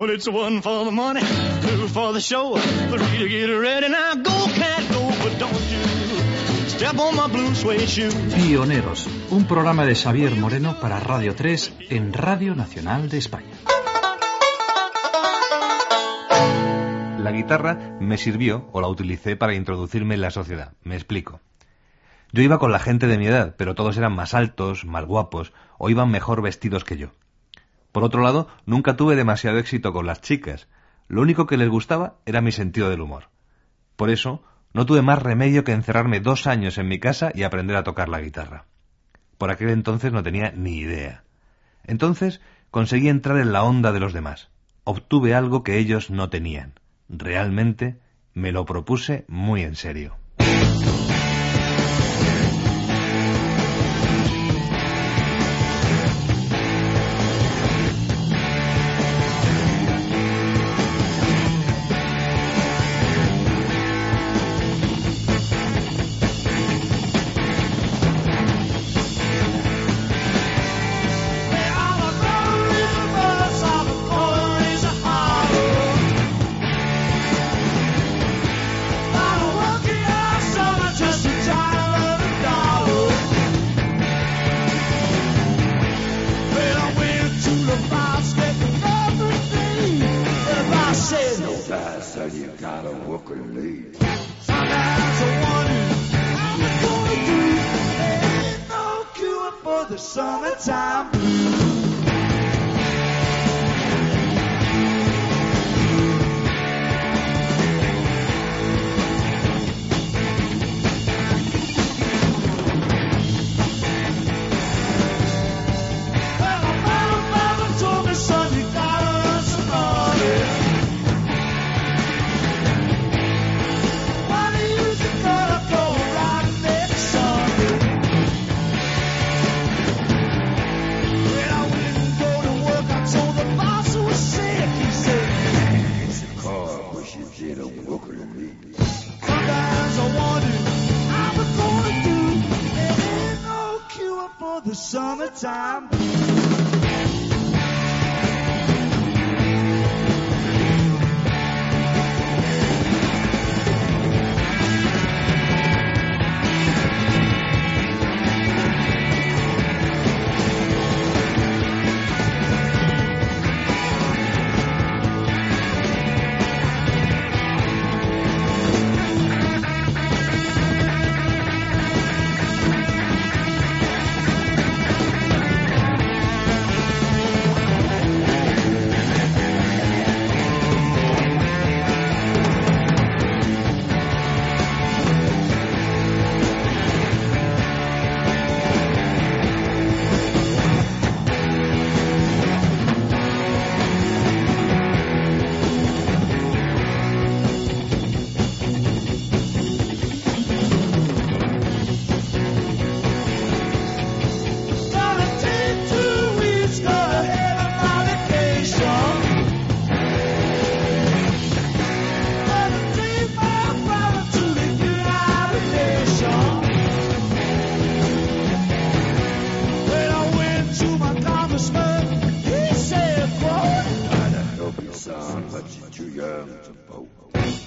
Well, it's one for the money, two for the show, three to get ready. Now go, cat, go, but don't you step on my blue suede shoe. Pioneros, un programa de Xavier Moreno para Radio 3 en Radio Nacional de España. La guitarra me sirvió o la utilicé para introducirme en la sociedad. Me explico. Yo iba con la gente de mi edad, pero todos eran más altos, más guapos, o iban mejor vestidos que yo. Por otro lado, nunca tuve demasiado éxito con las chicas. Lo único que les gustaba era mi sentido del humor. Por eso, no tuve más remedio que encerrarme dos años en mi casa y aprender a tocar la guitarra. Por aquel entonces no tenía ni idea. Entonces conseguí entrar en la onda de los demás. Obtuve algo que ellos no tenían. Realmente me lo propuse muy en serio.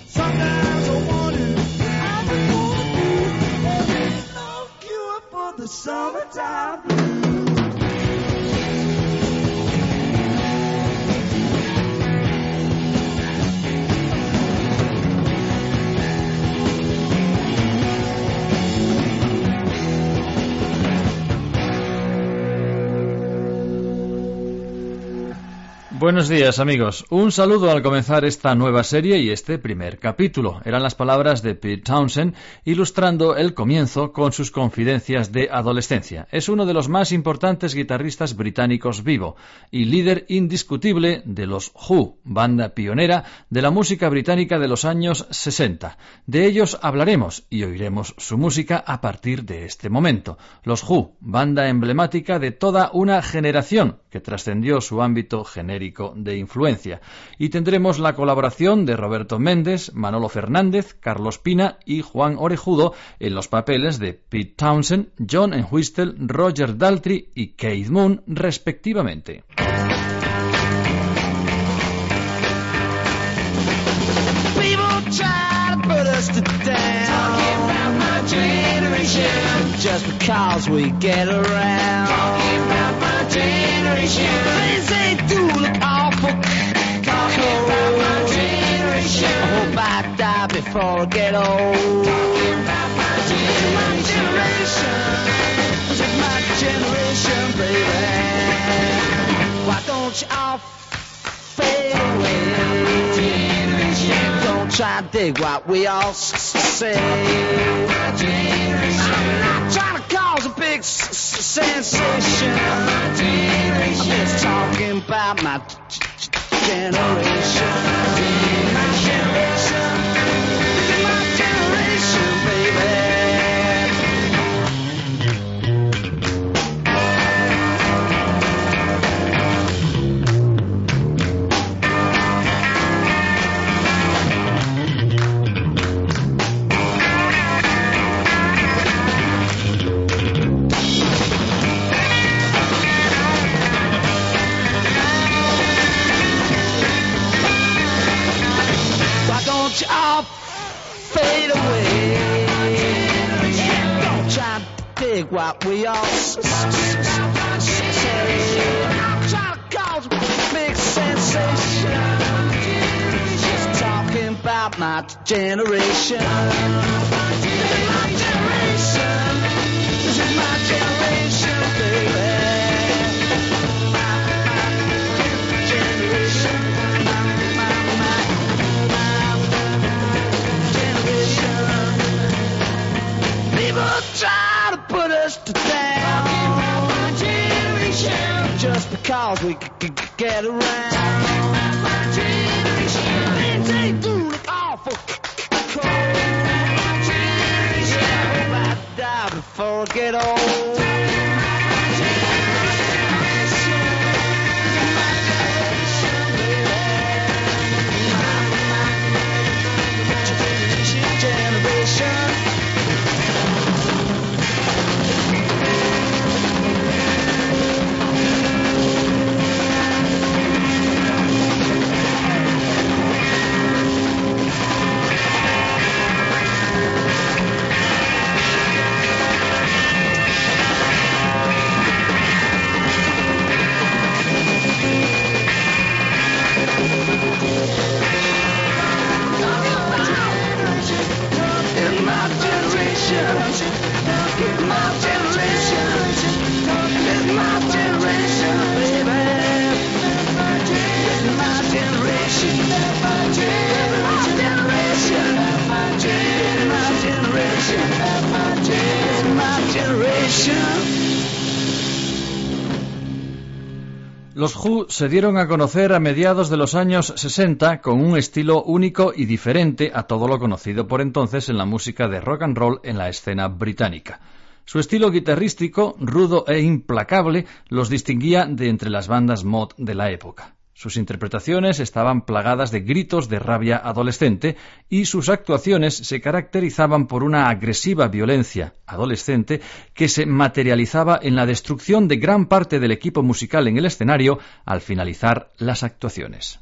Sometimes I wonder how it's gonna be. There's no cure for the summertime blues. Buenos días amigos, un saludo al comenzar esta nueva serie y este primer capítulo. Eran las palabras de Pete Townsend ilustrando el comienzo con sus confidencias de adolescencia. Es uno de los más importantes guitarristas británicos vivo y líder indiscutible de los Who, banda pionera de la música británica de los años 60. De ellos hablaremos y oiremos su música a partir de este momento. Los Who, banda emblemática de toda una generación que trascendió su ámbito genérico de influencia. Y tendremos la colaboración de Roberto Méndez, Manolo Fernández, Carlos Pina y Juan Orejudo en los papeles de Pete Townsend, John Entwistle, Roger Daltrey y Keith Moon, respectivamente. Before I get old. Talking about my generation. My generation, baby. Why don't you all fade away? Don't try to dig what we all say. I'm not trying to cause a big sensation. I'm just talking about my generation. To dig what we all s- s- s- say. I'm trying to cause a big sensation. Just talking about my generation. This is my generation. Just because we c- c- get around. Things ain't do look awful cold. Yeah, I hope I die before I get old. Se dieron a conocer a mediados de los años 60 con un estilo único y diferente a todo lo conocido por entonces en la música de rock and roll en la escena británica. Su estilo guitarrístico, rudo e implacable, los distinguía de entre las bandas mod de la época. Sus interpretaciones estaban plagadas de gritos de rabia adolescente y sus actuaciones se caracterizaban por una agresiva violencia adolescente que se materializaba en la destrucción de gran parte del equipo musical en el escenario al finalizar las actuaciones.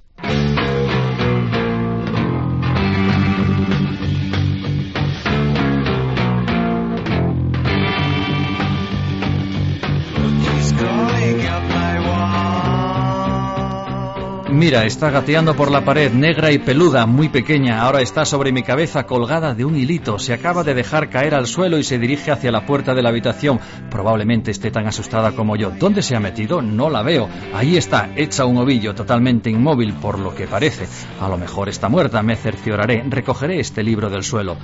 Mira, está gateando por la pared, negra y peluda, muy pequeña. Ahora está sobre mi cabeza colgada de un hilito. Se acaba de dejar caer al suelo y se dirige hacia la puerta de la habitación. Probablemente esté tan asustada como yo. ¿Dónde se ha metido? No la veo. Ahí está, hecha un ovillo, totalmente inmóvil, por lo que parece. A lo mejor está muerta, me cercioraré. Recogeré este libro del suelo.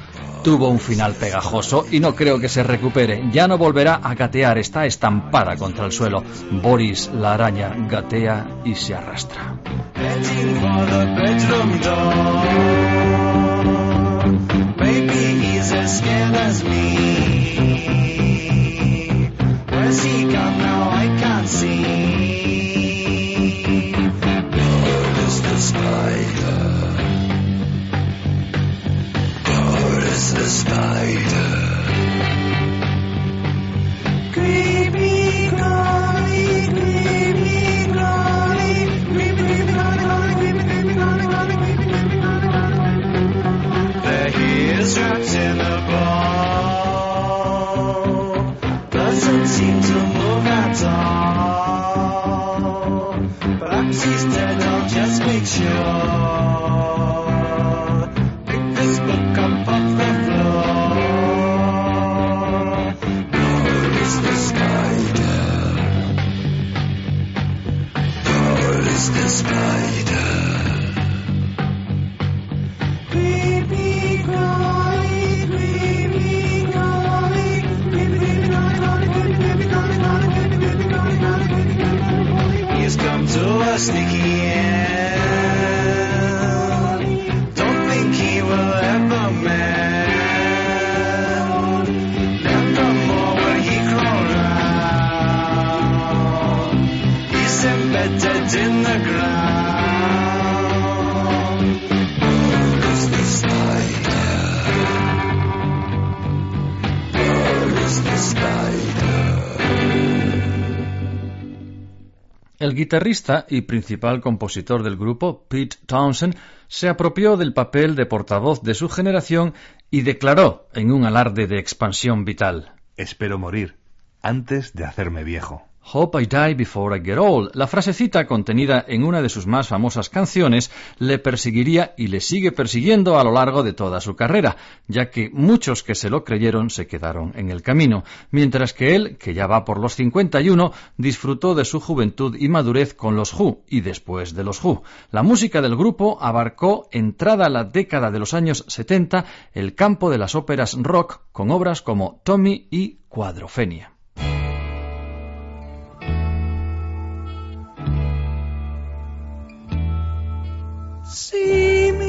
Tuvo un final pegajoso y no creo que se recupere. Ya no volverá a gatear, está estampada contra el suelo. Boris, la araña, gatea y se arrastra. Heading for the bedroom door. Maybe he's as scared as me. Where's he gone now? I can't see. Where is the spider? Where is the spider? Creepy, guitarrista y principal compositor del grupo, Pete Townsend, se apropió del papel de portavoz de su generación y declaró en un alarde de expansión vital. Espero morir antes de hacerme viejo. Hope I die before I get old. La frasecita contenida en una de sus más famosas canciones le perseguiría y le sigue persiguiendo a lo largo de toda su carrera, ya que muchos que se lo creyeron se quedaron en el camino, mientras que él, que ya va por los 51, disfrutó de su juventud y madurez con los Who y después de los Who. La música del grupo abarcó, entrada la década de los años 70, el campo de las óperas rock con obras como Tommy y Cuadrofenia. See me,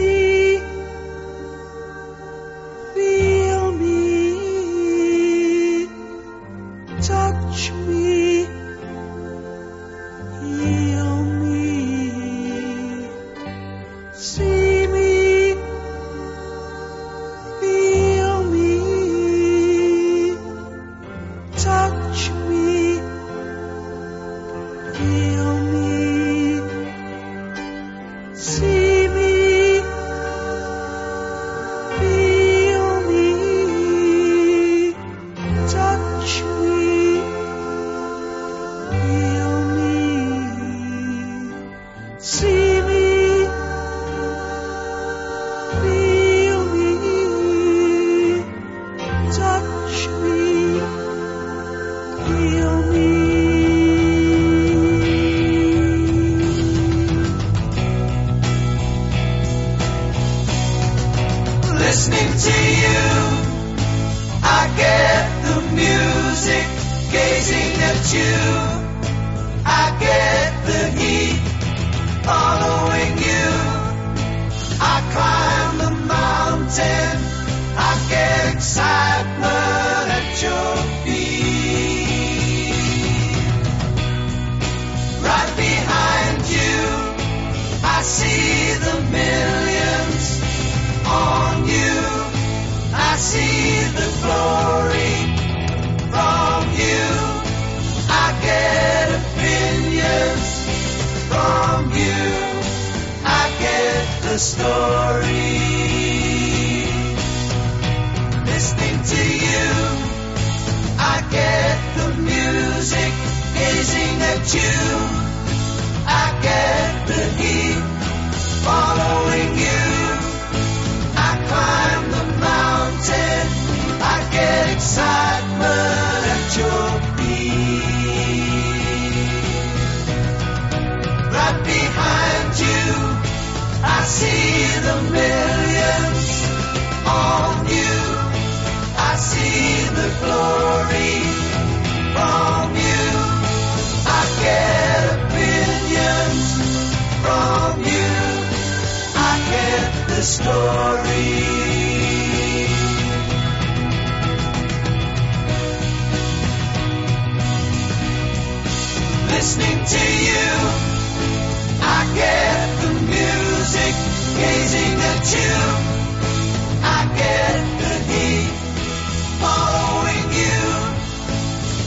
get Listening to you, I get the music, gazing at you. I get the heat, following you.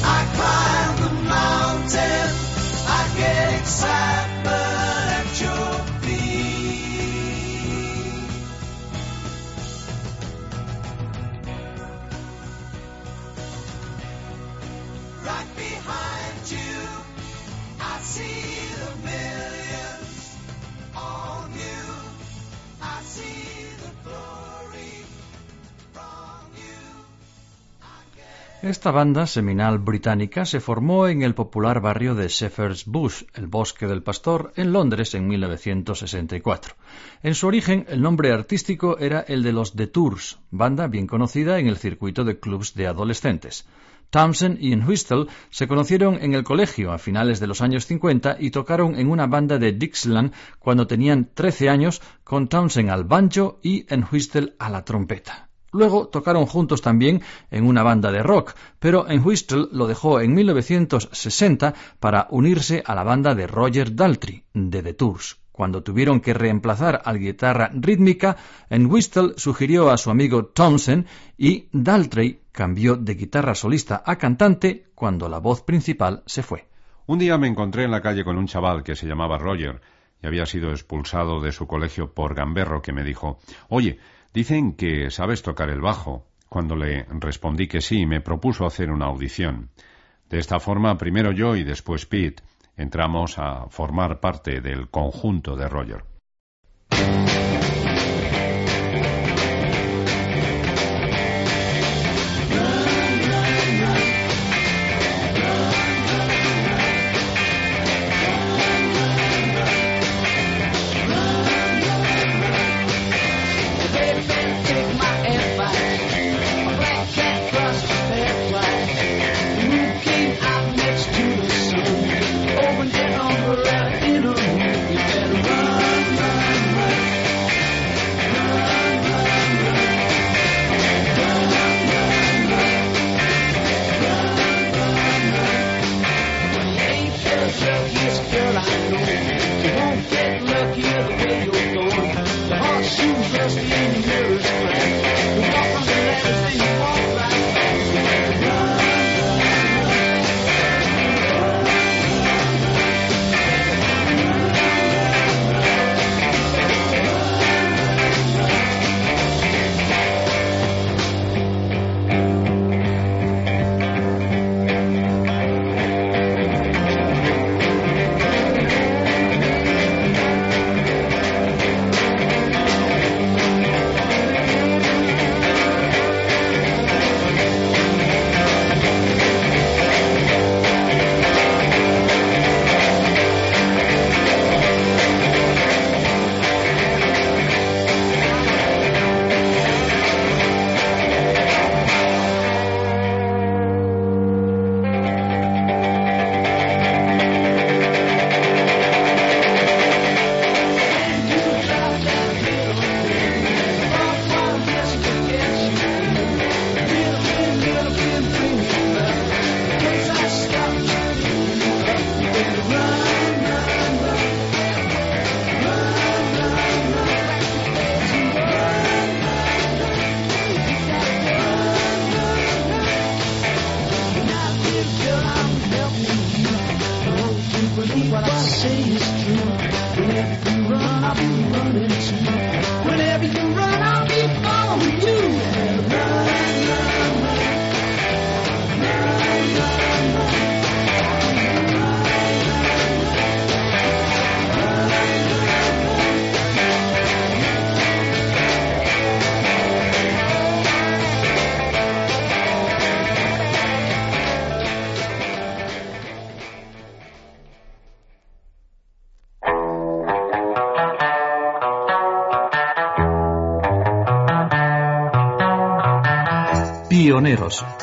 I climb the mountain, I get excitement at your feet. Right behind Esta banda seminal británica se formó en el popular barrio de Shepherd's Bush, el Bosque del Pastor, en Londres en 1964. En su origen, el nombre artístico era el de los The Tours, banda bien conocida en el circuito de clubs de adolescentes. Townsend y Whistle se conocieron en el colegio a finales de los años 50 y tocaron en una banda de Dixieland cuando tenían 13 años con Townsend al banjo y Whistle a la trompeta. Luego tocaron juntos también en una banda de rock, pero Whistle lo dejó en 1960 para unirse a la banda de Roger Daltrey, de The Tours. Cuando tuvieron que reemplazar al guitarra rítmica, Whistle sugirió a su amigo Townsend y Daltrey cambió de guitarra solista a cantante cuando la voz principal se fue. Un día me encontré en la calle con un chaval que se llamaba Roger y había sido expulsado de su colegio por gamberro que me dijo, oye, dicen que sabes tocar el bajo. Cuando le respondí que sí, me propuso hacer una audición. De esta forma, primero yo y después Pete entramos a formar parte del conjunto de Roger.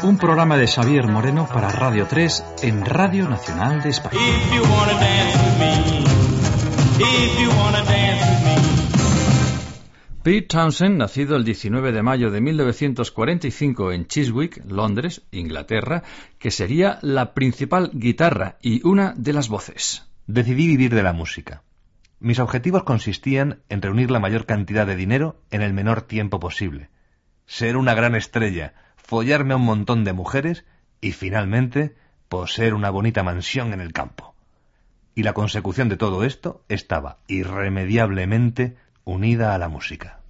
Un programa de Xavier Moreno para Radio 3 en Radio Nacional de España. If you wanna dance with me, if you wanna dance with me. Pete Townsend, nacido el 19 de mayo de 1945 en Chiswick, Londres, Inglaterra, que sería la principal guitarra y una de las voces. Decidí vivir de la música. Mis objetivos consistían en reunir la mayor cantidad de dinero en el menor tiempo posible. Ser una gran estrella, follarme a un montón de mujeres y finalmente poseer una bonita mansión en el campo. Y la consecución de todo esto estaba irremediablemente unida a la música.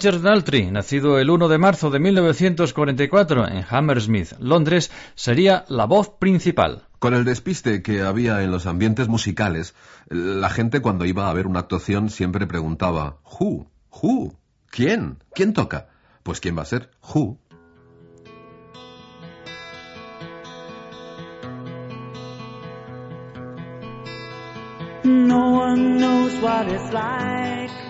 Roger Daltrey, nacido el 1 de marzo de 1944 en Hammersmith, Londres, sería la voz principal. Con el despiste que había en los ambientes musicales, la gente cuando iba a ver una actuación siempre preguntaba ¿Who? ¿Who? ¿Quién? ¿Quién toca? Pues ¿quién va a ser? ¿Who? No one knows what it's like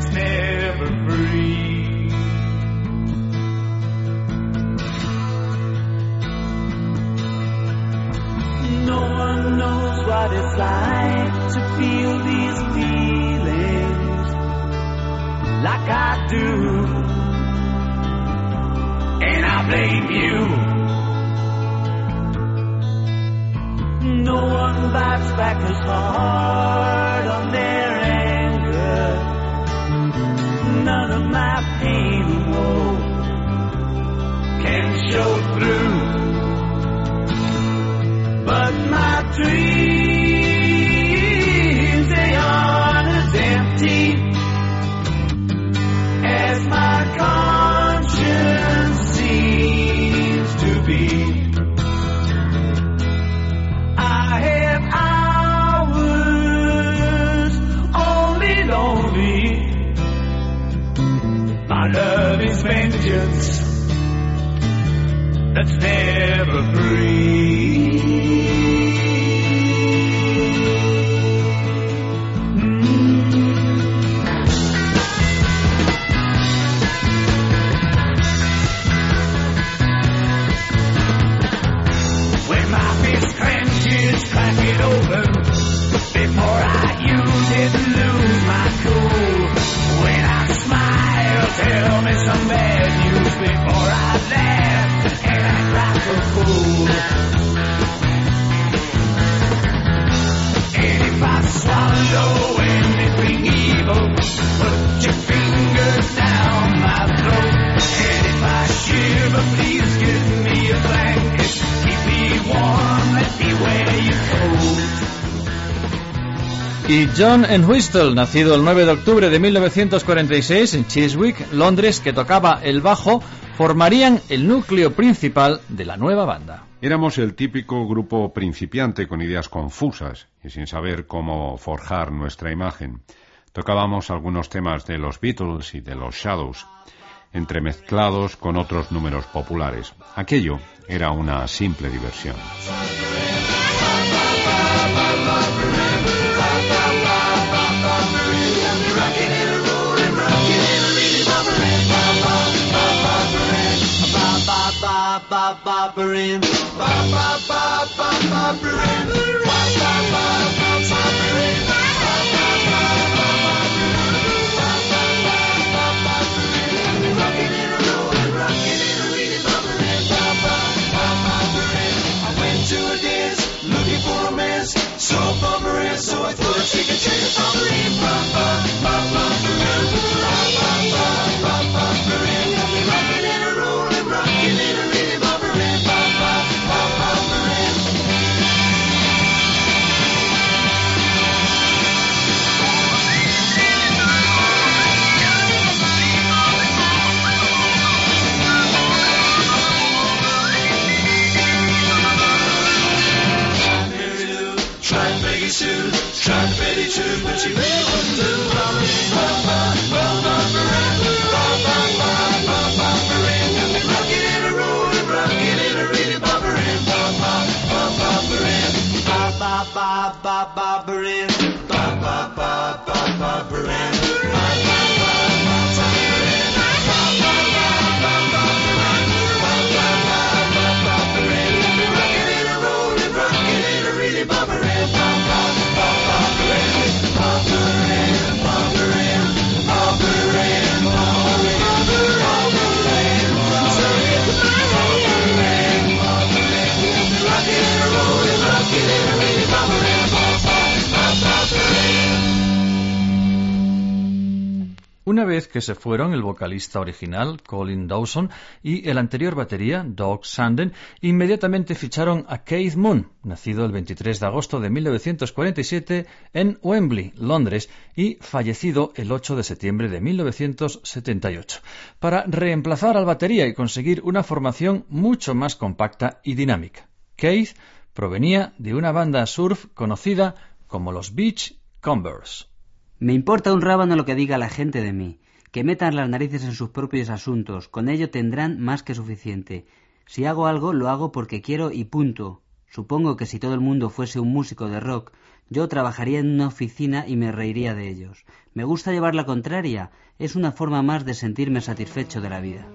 that's never free. No one knows what it's like to feel these feelings like I do. And I blame you. No one bites back as hard on their None of my pain and woe can show through. Crack it open Y John Entwistle, nacido el 9 de octubre de 1946 en Chiswick, Londres, que tocaba el bajo, formarían el núcleo principal de la nueva banda. Éramos el típico grupo principiante con ideas confusas y sin saber cómo forjar nuestra imagen. Tocábamos algunos temas de los Beatles y de los Shadows, entremezclados con otros números populares. Aquello era una simple diversión. ba ba barin. Ba ba ba ba ba barin. Ba ba ba ba ba barin. So bummer so I thought she could change the bummer in, bum bum bum bum. Una vez que se fueron el vocalista original, Colin Dawson, y el anterior batería, Doug Sanden, inmediatamente ficharon a Keith Moon, nacido el 23 de agosto de 1947 en Wembley, Londres, y fallecido el 8 de septiembre de 1978, para reemplazar al batería y conseguir una formación mucho más compacta y dinámica. Keith provenía de una banda surf conocida como los Beach Combers. Me importa un rábano lo que diga la gente de mí. Que metan las narices en sus propios asuntos. Con ello tendrán más que suficiente. Si hago algo, lo hago porque quiero y punto. Supongo que si todo el mundo fuese un músico de rock, yo trabajaría en una oficina y me reiría de ellos. Me gusta llevar la contraria. Es una forma más de sentirme satisfecho de la vida.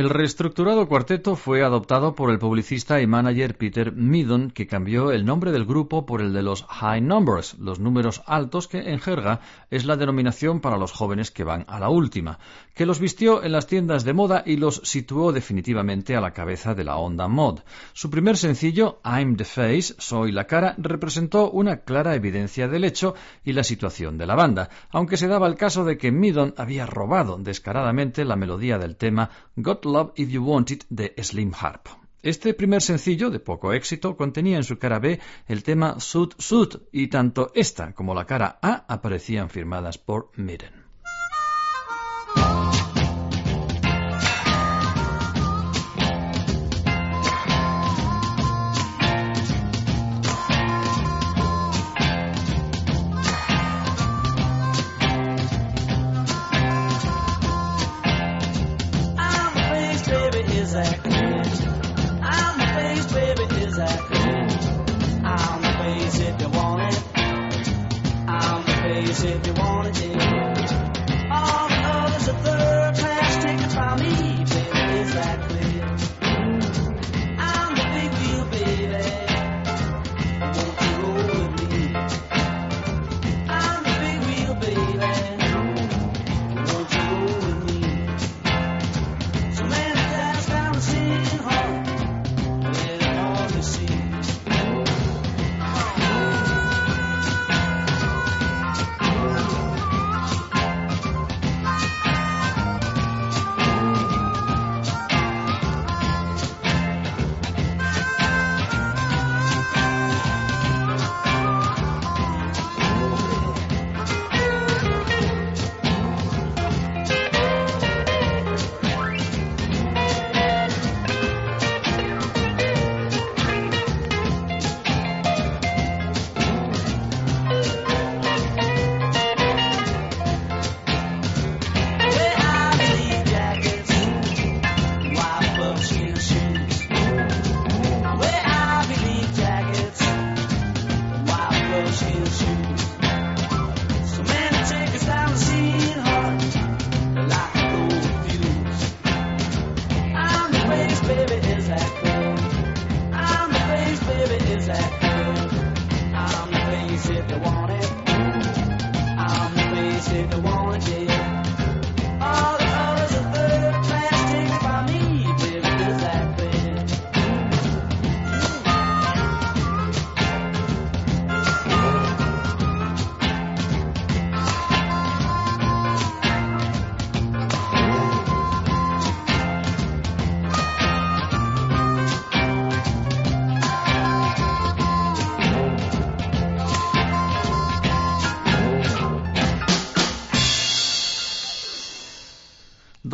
El reestructurado cuarteto fue adoptado por el publicista y manager Peter Meadon, que cambió el nombre del grupo por el de los High Numbers, los números altos, que en jerga es la denominación para los jóvenes que van a la última, que los vistió en las tiendas de moda y los situó definitivamente a la cabeza de la onda mod. Su primer sencillo, I'm the Face, Soy la cara, representó una clara evidencia del hecho y la situación de la banda, aunque se daba el caso de que Meadon había robado descaradamente la melodía del tema Got Love If You Want It de Slim Harp. Este primer sencillo, de poco éxito, contenía en su cara B el tema Suit Suit, y tanto esta como la cara A aparecían firmadas por Midden. If you want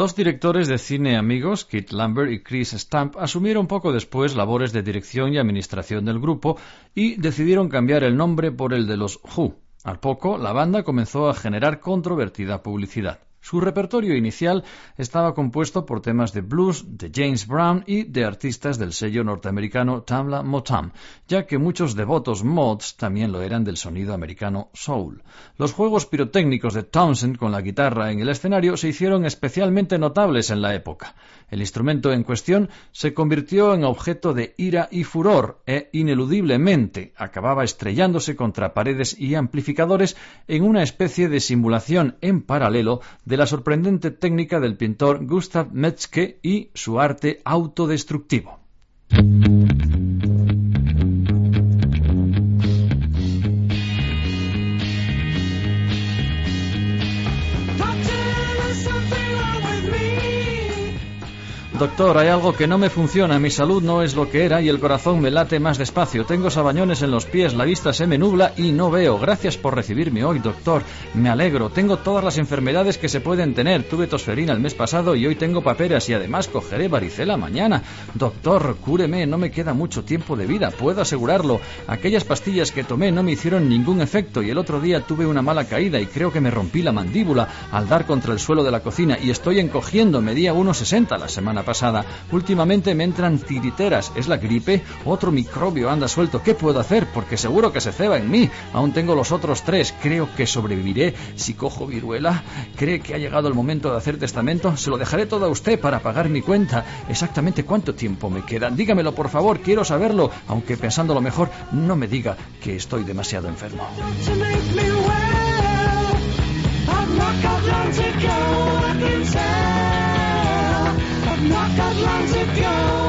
Dos directores de cine amigos, Kit Lambert y Chris Stamp, asumieron poco después labores de dirección y administración del grupo y decidieron cambiar el nombre por el de los Who. Al poco, la banda comenzó a generar controvertida publicidad. Su repertorio inicial estaba compuesto por temas de blues, de James Brown y de artistas del sello norteamericano Tamla Motown, ya que muchos devotos mods también lo eran del sonido americano soul. Los juegos pirotécnicos de Townsend con la guitarra en el escenario se hicieron especialmente notables en la época. El instrumento en cuestión se convirtió en objeto de ira y furor e ineludiblemente acababa estrellándose contra paredes y amplificadores en una especie de simulación en paralelo de la sorprendente técnica del pintor Gustav Metzke y su arte autodestructivo. Doctor, hay algo que no me funciona, mi salud no es lo que era y el corazón me late más despacio. Tengo sabañones en los pies, la vista se me nubla y no veo. Gracias por recibirme hoy, doctor. Me alegro. Tengo todas las enfermedades que se pueden tener. Tuve tosferina el mes pasado y hoy tengo paperas y además cogeré varicela mañana. Doctor, cúreme, no me queda mucho tiempo de vida, puedo asegurarlo. Aquellas pastillas que tomé no me hicieron ningún efecto y el otro día tuve una mala caída y creo que me rompí la mandíbula al dar contra el suelo de la cocina y estoy encogiendo, medía 1,60 la semana Últimamente me entran tiriteras. ¿Es la gripe? Otro microbio anda suelto. ¿Qué puedo hacer? Porque seguro que se ceba en mí. Aún tengo los otros tres. Creo que sobreviviré si cojo viruela. ¿Cree que ha llegado el momento de hacer testamento? Se lo dejaré todo a usted para pagar mi cuenta. Exactamente cuánto tiempo me queda. Dígamelo, por favor. Quiero saberlo. Aunque pensándolo mejor, no me diga que estoy demasiado enfermo. Knock out lines of gold.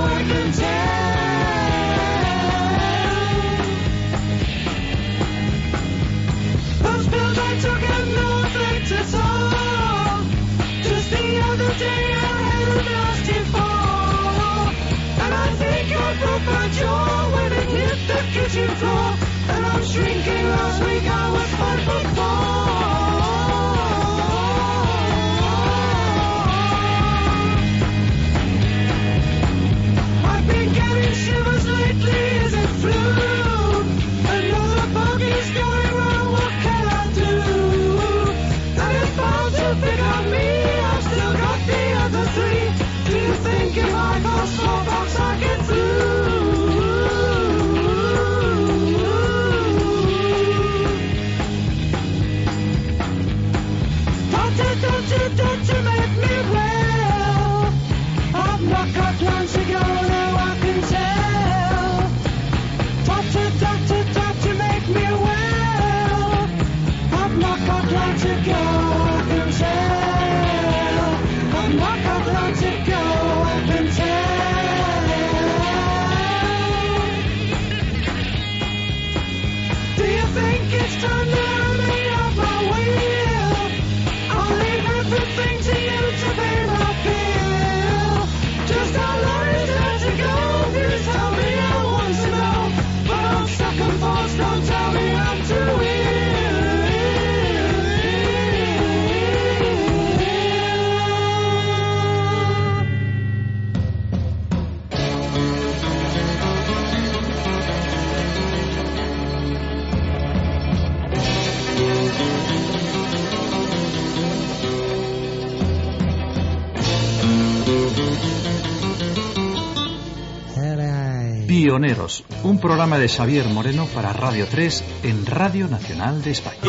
Pioneros, un programa de Xavier Moreno para Radio 3 en Radio Nacional de España.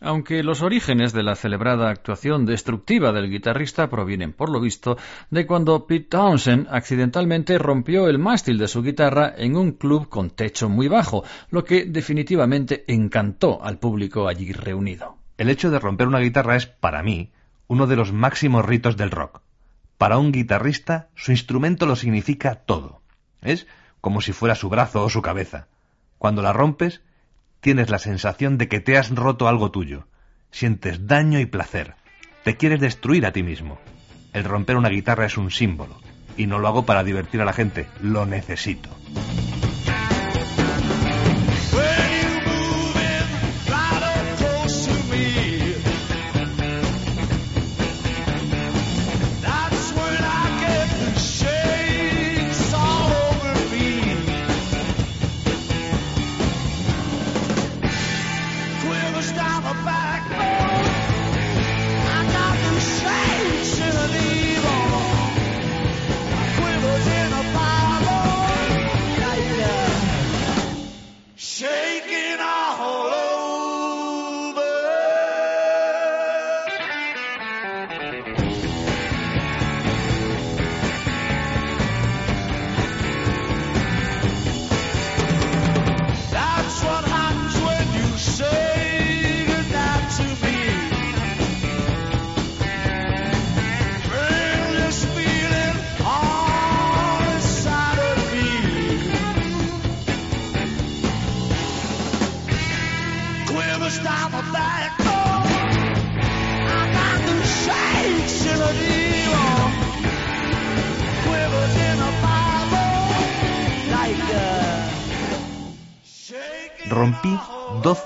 Aunque los orígenes de la celebrada actuación destructiva del guitarrista provienen, por lo visto, de cuando Pete Townshend accidentalmente rompió el mástil de su guitarra en un club con techo muy bajo, lo que definitivamente encantó al público allí reunido. El hecho de romper una guitarra es, para mí, uno de los máximos ritos del rock. Para un guitarrista, su instrumento lo significa todo. Es como si fuera su brazo o su cabeza. Cuando la rompes, tienes la sensación de que te has roto algo tuyo. Sientes daño y placer. Te quieres destruir a ti mismo. El romper una guitarra es un símbolo. Y no lo hago para divertir a la gente, lo necesito.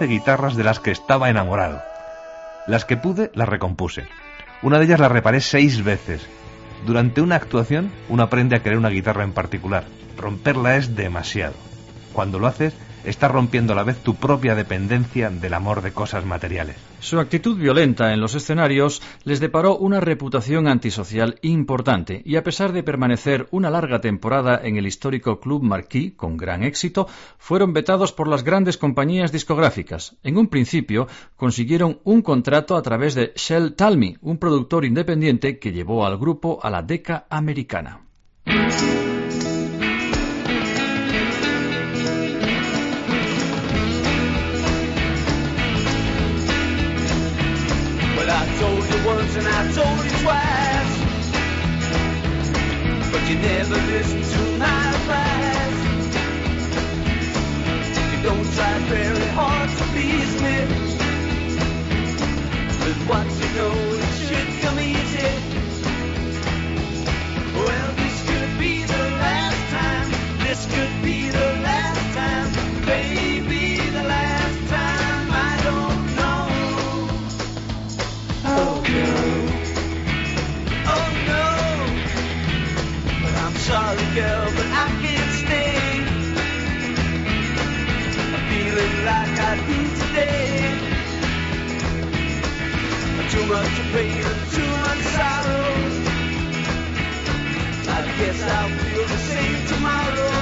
12 guitarras de las que estaba enamorado. Las que pude las recompuse. Una de ellas la reparé seis veces. Durante una actuación uno aprende a querer una guitarra en particular. Romperla es demasiado. Cuando lo haces, estás rompiendo a la vez tu propia dependencia del amor de cosas materiales. Su actitud violenta en los escenarios les deparó una reputación antisocial importante y a pesar de permanecer una larga temporada en el histórico Club Marquis con gran éxito, fueron vetados por las grandes compañías discográficas. En un principio consiguieron un contrato a través de Shell Talmy, un productor independiente que llevó al grupo a la deca americana. And I told you twice. But you never listen to my advice. You don't try very hard to please me. But what you know, it should come easy. Well, this could be the last time. This could be the sorry, girl, but I can't stay. I'm feeling like I do today. Too much pain and too much sorrow. I guess I'll feel the same tomorrow.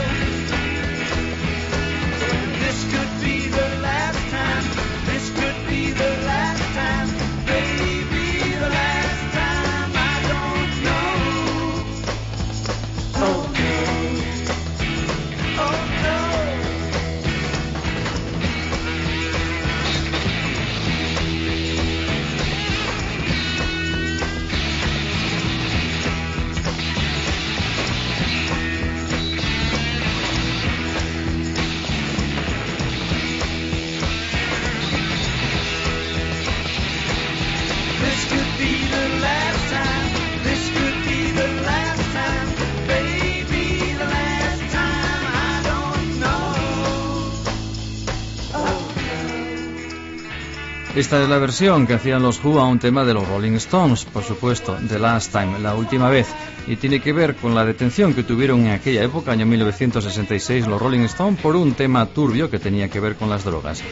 Esta es la versión que hacían los Who a un tema de los Rolling Stones, por supuesto, The Last Time, la última vez, y tiene que ver con la detención que tuvieron en aquella época, año 1966, los Rolling Stones por un tema turbio que tenía que ver con las drogas.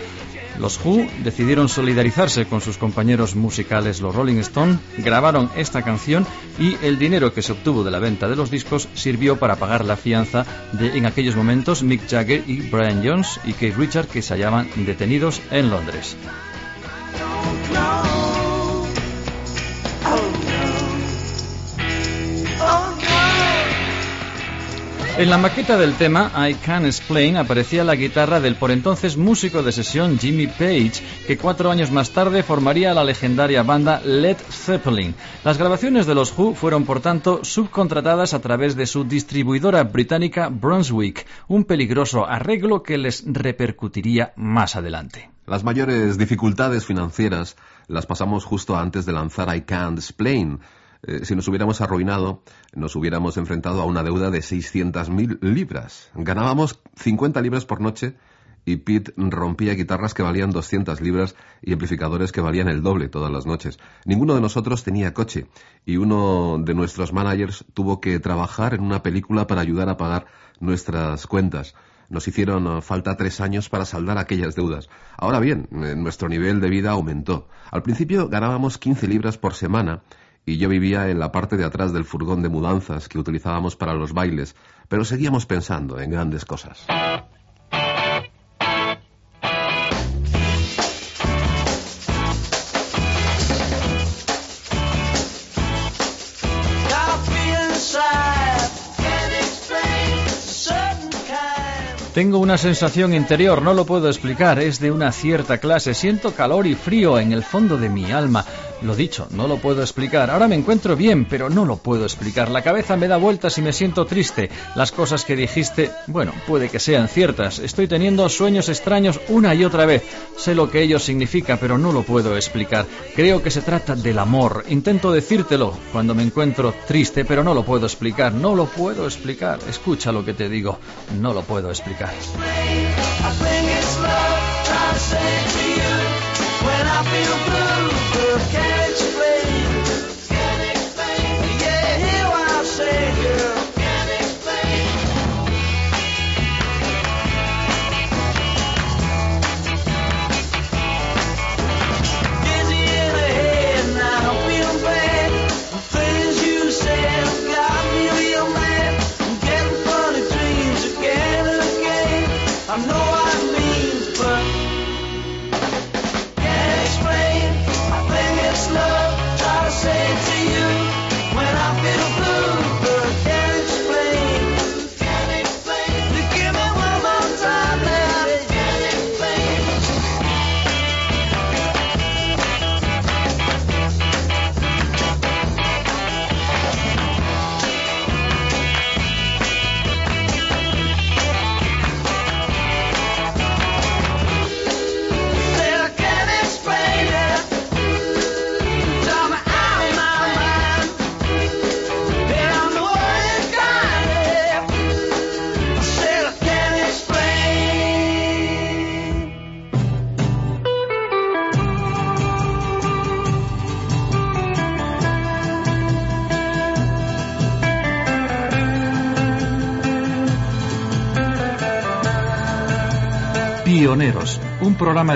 Los Who decidieron solidarizarse con sus compañeros musicales, los Rolling Stones, grabaron esta canción y el dinero que se obtuvo de la venta de los discos sirvió para pagar la fianza de, en aquellos momentos, Mick Jagger y Brian Jones y Keith Richard, que se hallaban detenidos en Londres. En la maqueta del tema I Can Explain aparecía la guitarra del por entonces músico de sesión Jimmy Page, que cuatro años más tarde formaría la legendaria banda Led Zeppelin. Las grabaciones de los Who fueron por tanto subcontratadas a través de su distribuidora británica Brunswick, un peligroso arreglo que les repercutiría más adelante. Las mayores dificultades financieras las pasamos justo antes de lanzar I Can't Explain. Eh, si nos hubiéramos arruinado, nos hubiéramos enfrentado a una deuda de 600.000 libras. Ganábamos 50 libras por noche y Pete rompía guitarras que valían 200 libras y amplificadores que valían el doble todas las noches. Ninguno de nosotros tenía coche y uno de nuestros managers tuvo que trabajar en una película para ayudar a pagar nuestras cuentas. Nos hicieron eh, falta tres años para saldar aquellas deudas. Ahora bien, eh, nuestro nivel de vida aumentó. Al principio ganábamos 15 libras por semana y yo vivía en la parte de atrás del furgón de mudanzas que utilizábamos para los bailes, pero seguíamos pensando en grandes cosas. Tengo una sensación interior, no lo puedo explicar, es de una cierta clase. Siento calor y frío en el fondo de mi alma. Lo dicho, no lo puedo explicar. Ahora me encuentro bien, pero no lo puedo explicar. La cabeza me da vueltas y me siento triste. Las cosas que dijiste, bueno, puede que sean ciertas. Estoy teniendo sueños extraños una y otra vez. Sé lo que ello significa, pero no lo puedo explicar. Creo que se trata del amor. Intento decírtelo cuando me encuentro triste, pero no lo puedo explicar. No lo puedo explicar. Escucha lo que te digo. No lo puedo explicar. Think it's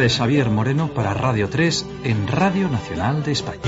de Xavier Moreno para Radio 3 en Radio Nacional de España.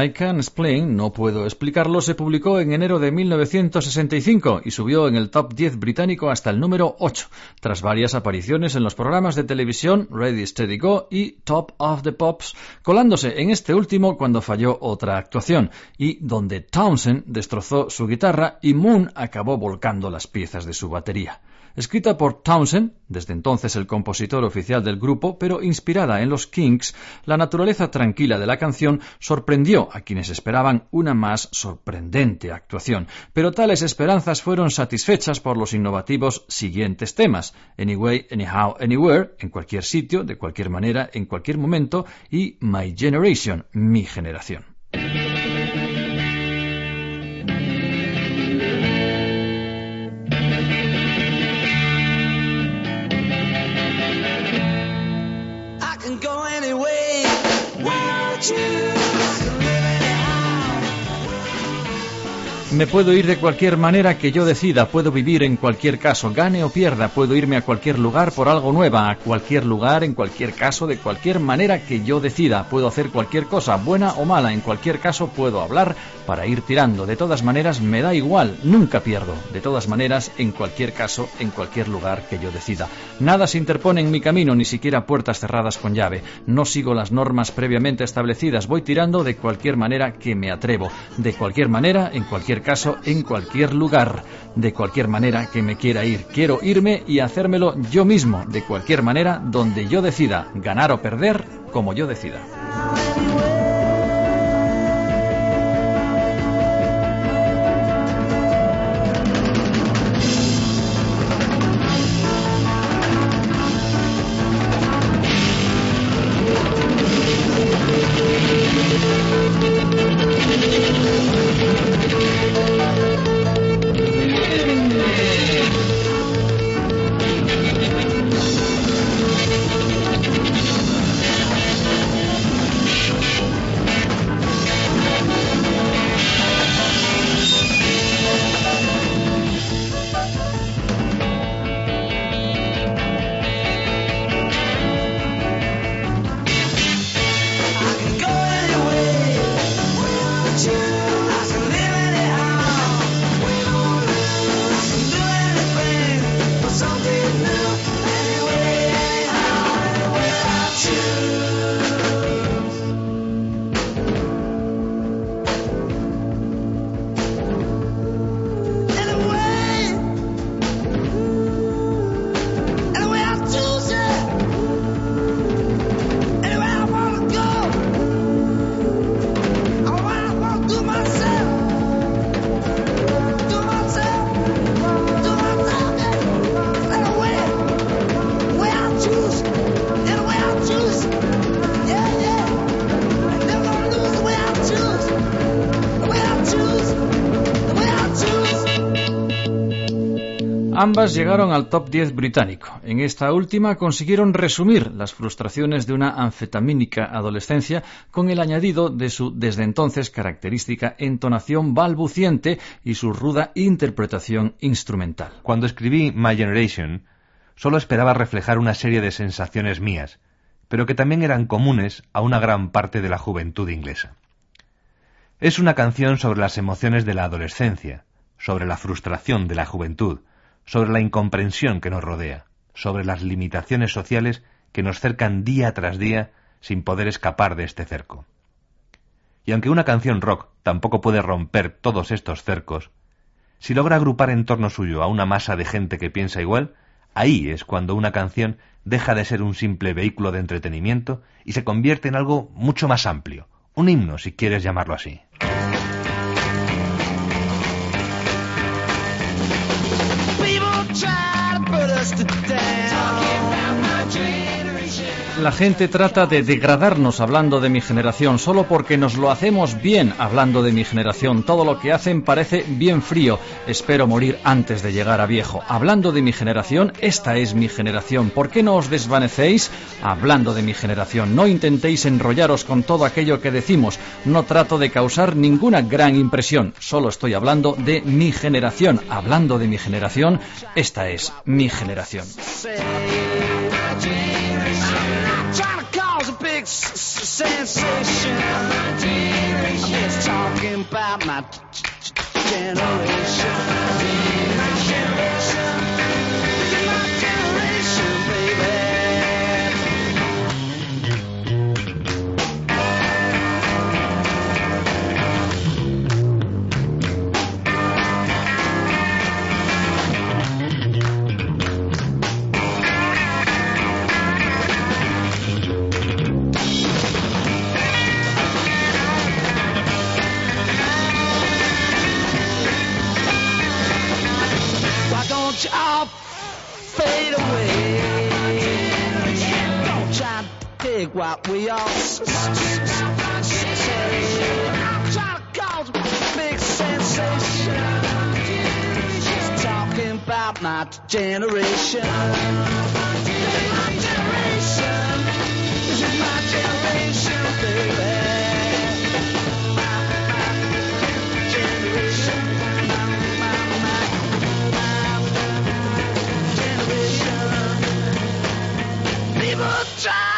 I Can Explain, no puedo explicarlo, se publicó en enero de 1965 y subió en el top 10 británico hasta el número 8, tras varias apariciones en los programas de televisión Ready Steady Go y Top of the Pops, colándose en este último cuando falló otra actuación, y donde Townsend destrozó su guitarra y Moon acabó volcando las piezas de su batería. Escrita por Townsend, desde entonces el compositor oficial del grupo, pero inspirada en los Kinks, la naturaleza tranquila de la canción sorprendió a quienes esperaban una más sorprendente actuación, pero tales esperanzas fueron satisfechas por los innovativos siguientes temas, Anyway, Anyhow, Anywhere, en cualquier sitio, de cualquier manera, en cualquier momento, y My Generation, mi generación. Me puedo ir de cualquier manera que yo decida, puedo vivir en cualquier caso, gane o pierda, puedo irme a cualquier lugar por algo nueva, a cualquier lugar, en cualquier caso, de cualquier manera que yo decida, puedo hacer cualquier cosa, buena o mala, en cualquier caso puedo hablar para ir tirando, de todas maneras me da igual, nunca pierdo, de todas maneras, en cualquier caso, en cualquier lugar que yo decida. Nada se interpone en mi camino, ni siquiera puertas cerradas con llave, no sigo las normas previamente establecidas, voy tirando de cualquier manera que me atrevo, de cualquier manera, en cualquier caso, en cualquier lugar, de cualquier manera que me quiera ir. Quiero irme y hacérmelo yo mismo, de cualquier manera, donde yo decida, ganar o perder, como yo decida. Ambas llegaron al top 10 británico. En esta última consiguieron resumir las frustraciones de una anfetamínica adolescencia con el añadido de su desde entonces característica entonación balbuciente y su ruda interpretación instrumental. Cuando escribí My Generation, solo esperaba reflejar una serie de sensaciones mías, pero que también eran comunes a una gran parte de la juventud inglesa. Es una canción sobre las emociones de la adolescencia, sobre la frustración de la juventud, sobre la incomprensión que nos rodea, sobre las limitaciones sociales que nos cercan día tras día sin poder escapar de este cerco. Y aunque una canción rock tampoco puede romper todos estos cercos, si logra agrupar en torno suyo a una masa de gente que piensa igual, ahí es cuando una canción deja de ser un simple vehículo de entretenimiento y se convierte en algo mucho más amplio, un himno si quieres llamarlo así. La gente trata de degradarnos hablando de mi generación solo porque nos lo hacemos bien hablando de mi generación. Todo lo que hacen parece bien frío. Espero morir antes de llegar a viejo. Hablando de mi generación, esta es mi generación. ¿Por qué no os desvanecéis? Hablando de mi generación, no intentéis enrollaros con todo aquello que decimos. No trato de causar ninguna gran impresión. Solo estoy hablando de mi generación. Hablando de mi generación, esta es mi generación. Sensation. I'm just talking about my t- t- t- generation. it what we all to cause a big sensation. Just talking about my generation. My generation. This is my generation, baby. My, my, my generation. People try.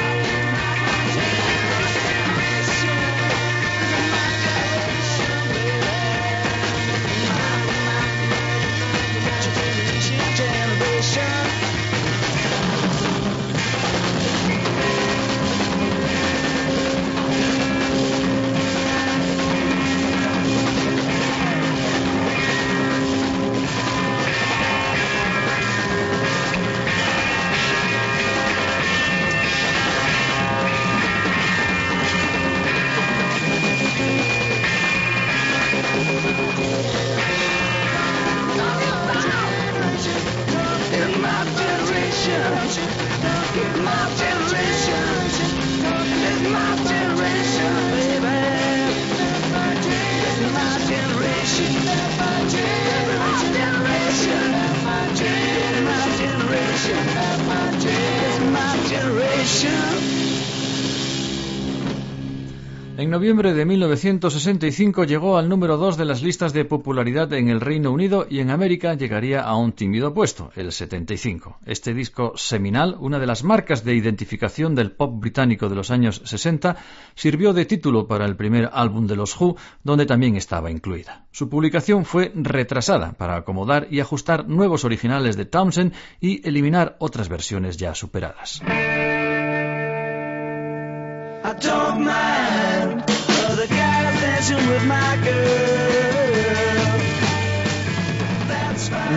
En noviembre de 1965 llegó al número 2 de las listas de popularidad en el Reino Unido y en América llegaría a un tímido puesto, el 75. Este disco seminal, una de las marcas de identificación del pop británico de los años 60, sirvió de título para el primer álbum de los Who, donde también estaba incluida. Su publicación fue retrasada para acomodar y ajustar nuevos originales de Townsend y eliminar otras versiones ya superadas. With my girl.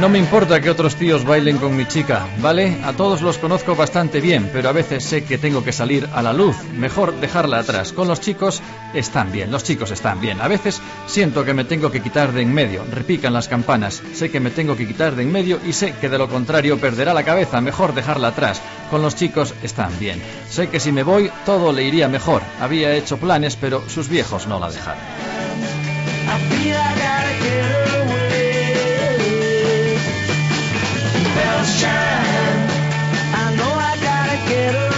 No me importa que otros tíos bailen con mi chica, ¿vale? A todos los conozco bastante bien, pero a veces sé que tengo que salir a la luz. Mejor dejarla atrás. Con los chicos están bien, los chicos están bien. A veces siento que me tengo que quitar de en medio. Repican las campanas. Sé que me tengo que quitar de en medio y sé que de lo contrario perderá la cabeza. Mejor dejarla atrás. Con los chicos están bien. Sé que si me voy todo le iría mejor. Había hecho planes, pero sus viejos no la dejaron. Chime. I know I gotta get away.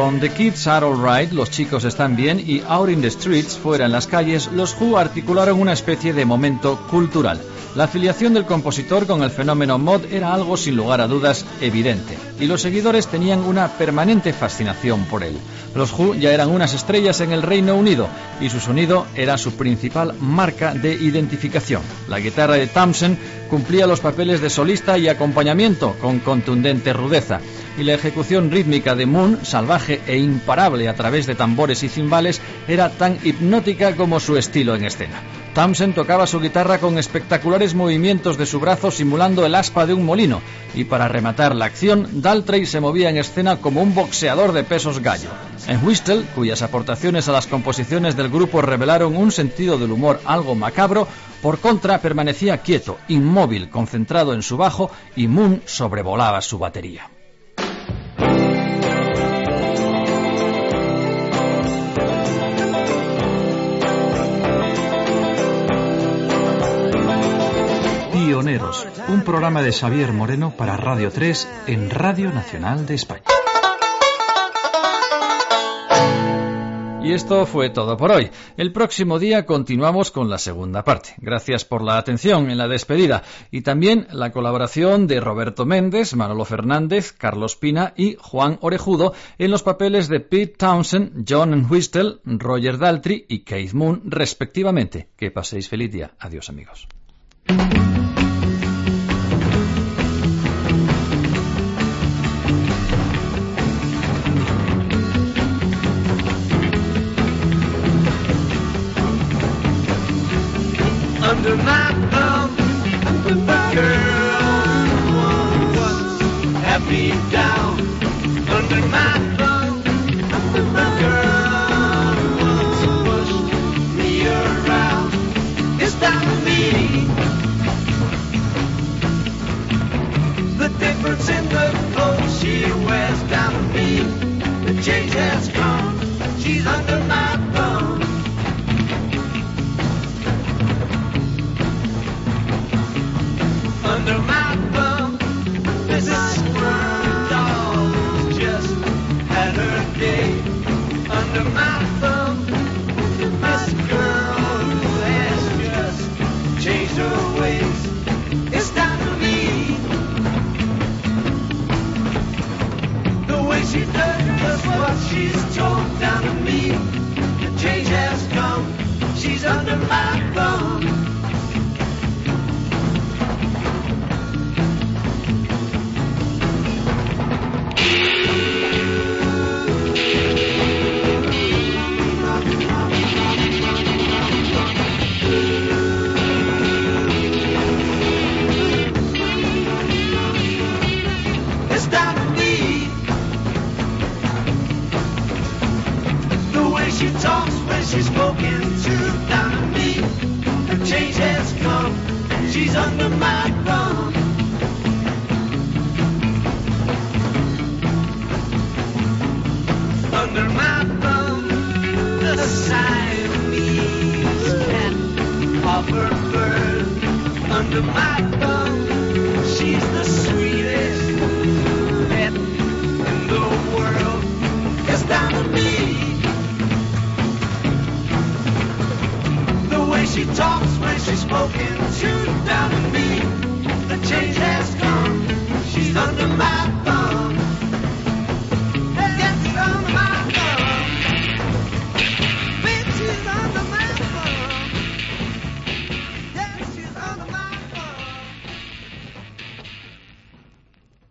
Con The Kids Are Alright, Los chicos están bien y Out in the Streets, fuera en las calles, los Who articularon una especie de momento cultural. La afiliación del compositor con el fenómeno mod era algo sin lugar a dudas evidente, y los seguidores tenían una permanente fascinación por él. Los Who ya eran unas estrellas en el Reino Unido, y su sonido era su principal marca de identificación. La guitarra de Thompson cumplía los papeles de solista y acompañamiento con contundente rudeza, y la ejecución rítmica de Moon, salvaje e imparable a través de tambores y cimbales, era tan hipnótica como su estilo en escena. Thompson tocaba su guitarra con espectaculares movimientos de su brazo simulando el aspa de un molino, y para rematar la acción, Daltrey se movía en escena como un boxeador de pesos gallo. En Whistle, cuyas aportaciones a las composiciones del grupo revelaron un sentido del humor algo macabro, por contra permanecía quieto, inmóvil, concentrado en su bajo, y Moon sobrevolaba su batería. Pioneros, un programa de Xavier Moreno para Radio 3 en Radio Nacional de España. Y esto fue todo por hoy. El próximo día continuamos con la segunda parte. Gracias por la atención en la despedida y también la colaboración de Roberto Méndez, Manolo Fernández, Carlos Pina y Juan Orejudo en los papeles de Pete Townsend, John Whistle, Roger Daltrey y Keith Moon respectivamente. Que paséis feliz día. Adiós amigos. under my thumb. Girl was happy down under my thumb. Pushed me around. It's not me. The difference in the clothes she wears down to me. The change has come. She's